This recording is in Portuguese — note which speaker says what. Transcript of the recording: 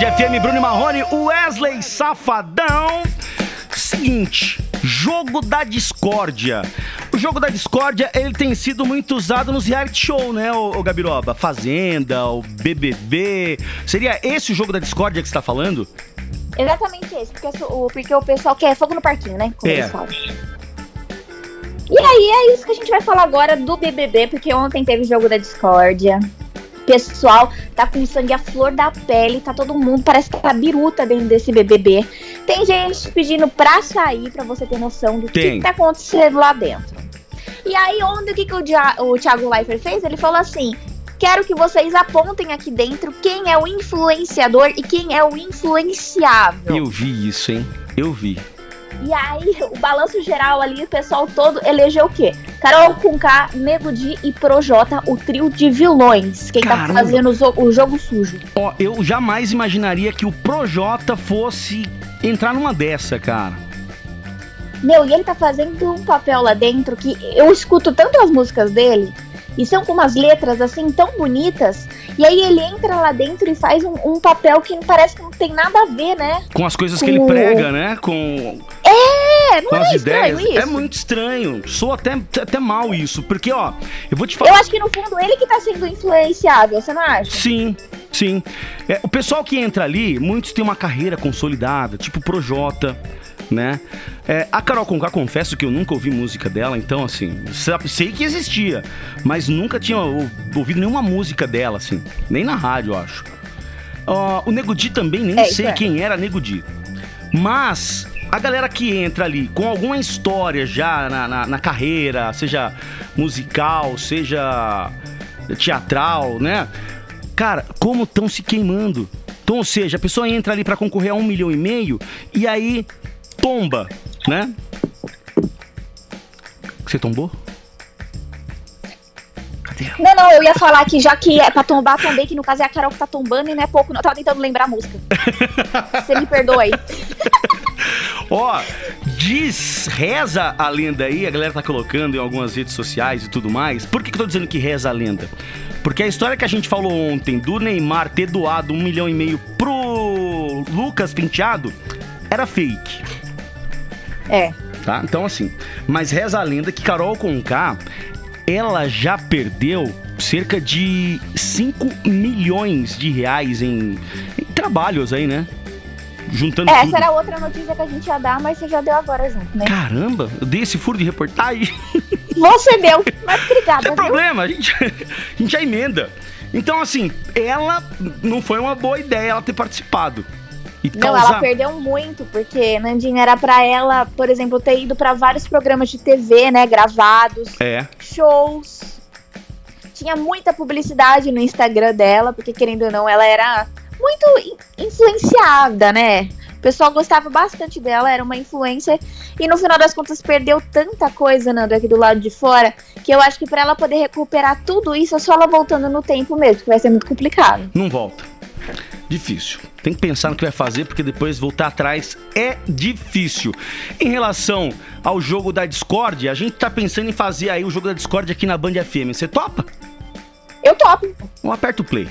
Speaker 1: FM, Bruno Marrone, Wesley Safadão. Seguinte, jogo da discórdia. O jogo da discórdia, ele tem sido muito usado nos reality show, né, o, o Gabiroba? Fazenda, o BBB. Seria esse o jogo da discórdia que você tá falando?
Speaker 2: Exatamente esse, porque, o, porque o pessoal quer fogo no parquinho, né? Como
Speaker 1: É.
Speaker 2: E aí é isso que a gente vai falar agora do BBB, porque ontem teve jogo da discórdia. Pessoal tá com sangue à flor da pele, tá todo mundo, parece que tá biruta dentro desse BBB. Tem gente pedindo pra sair, pra você ter noção do que, que tá acontecendo lá dentro. E aí, onde o que, que o, Dia- o Thiago Leifert fez? Ele falou assim: quero que vocês apontem aqui dentro quem é o influenciador e quem é o influenciável.
Speaker 1: Eu vi isso, hein? Eu vi.
Speaker 2: E aí, o balanço geral ali, o pessoal todo elegeu o quê? Carol Conká, Nego Di e Projota, o trio de vilões. Quem
Speaker 1: Caramba.
Speaker 2: tá fazendo o, jogo sujo.
Speaker 1: Ó, eu jamais imaginaria que o Projota fosse entrar numa dessa, cara.
Speaker 2: Meu, e ele tá fazendo um papel lá dentro que eu escuto tanto as músicas dele. E são com umas letras assim tão bonitas. E aí ele entra lá dentro e faz um, um papel que parece que não tem nada a ver, né?
Speaker 1: Com as coisas que ele
Speaker 2: Com-
Speaker 1: prega, né? Com,
Speaker 2: É, não
Speaker 1: com
Speaker 2: é estranho
Speaker 1: ideias.
Speaker 2: isso?
Speaker 1: É muito estranho. Sou até, até mal isso. Porque, ó, eu vou te falar.
Speaker 2: Eu acho que no fundo ele que tá sendo influenciável, você não acha?
Speaker 1: Sim, sim. É, o pessoal que entra ali, muitos têm uma carreira consolidada, tipo Projota, né? É, a Carol Conká, confesso que eu nunca ouvi música dela, então, assim, sei que existia, mas nunca tinha ou- ouvido nenhuma música dela, assim, nem na rádio, eu acho. Ó, o Nego Di também, nem
Speaker 2: É,
Speaker 1: sei
Speaker 2: é.
Speaker 1: quem era Nego Di. Mas a galera que entra ali com alguma história já na, na, na carreira, seja musical, seja teatral, né? Cara, como estão se queimando? Então, ou seja, a pessoa entra ali pra concorrer a um milhão e meio e aí tomba, né? Você tombou?
Speaker 2: Não, não, eu ia falar que já que é pra tombar, tombei, que no caso é a Carol que tá tombando e não é pouco. não. Eu tava tentando lembrar a música. Você me perdoa aí.
Speaker 1: Ó, diz, reza a lenda aí, a galera tá colocando em algumas redes sociais e tudo mais. Por que, que eu tô dizendo que reza a lenda? Porque a história que a gente falou ontem do Neymar ter doado um milhão e meio pro Lucas Penteado era fake.
Speaker 2: É.
Speaker 1: tá? Então, assim, mas reza a lenda que Carol Conká, ela já perdeu cerca de 5 milhões de reais em, em trabalhos aí, né? Juntando
Speaker 2: É, essa era outra notícia que a gente ia dar, mas você já deu agora junto, né?
Speaker 1: Caramba, eu dei esse furo de reportagem.
Speaker 2: Você deu, mas obrigada,
Speaker 1: Não tem problema, a gente, a gente já emenda. Então, assim, ela não foi uma boa ideia ela ter participado. E
Speaker 2: Não,
Speaker 1: causar...
Speaker 2: ela perdeu muito, porque Nandinha era pra ela, por exemplo, ter ido pra vários programas de TV, né, gravados,
Speaker 1: É,
Speaker 2: shows. Tinha muita publicidade no Instagram dela, porque querendo ou não, ela era muito in- influenciada, né? O pessoal gostava bastante dela, era uma influência. E no final das contas perdeu tanta coisa, Nando, aqui do lado de fora, que eu acho que pra ela poder recuperar tudo isso é só ela voltando no tempo mesmo, que vai ser muito complicado.
Speaker 1: não volta. Difícil. Tem que pensar no que vai fazer, porque depois voltar atrás é difícil. Em relação ao jogo da Discord, a gente tá pensando em fazer aí o jogo da Discord aqui na Band FM. Você topa?
Speaker 2: Eu topo.
Speaker 1: Então aperta o play.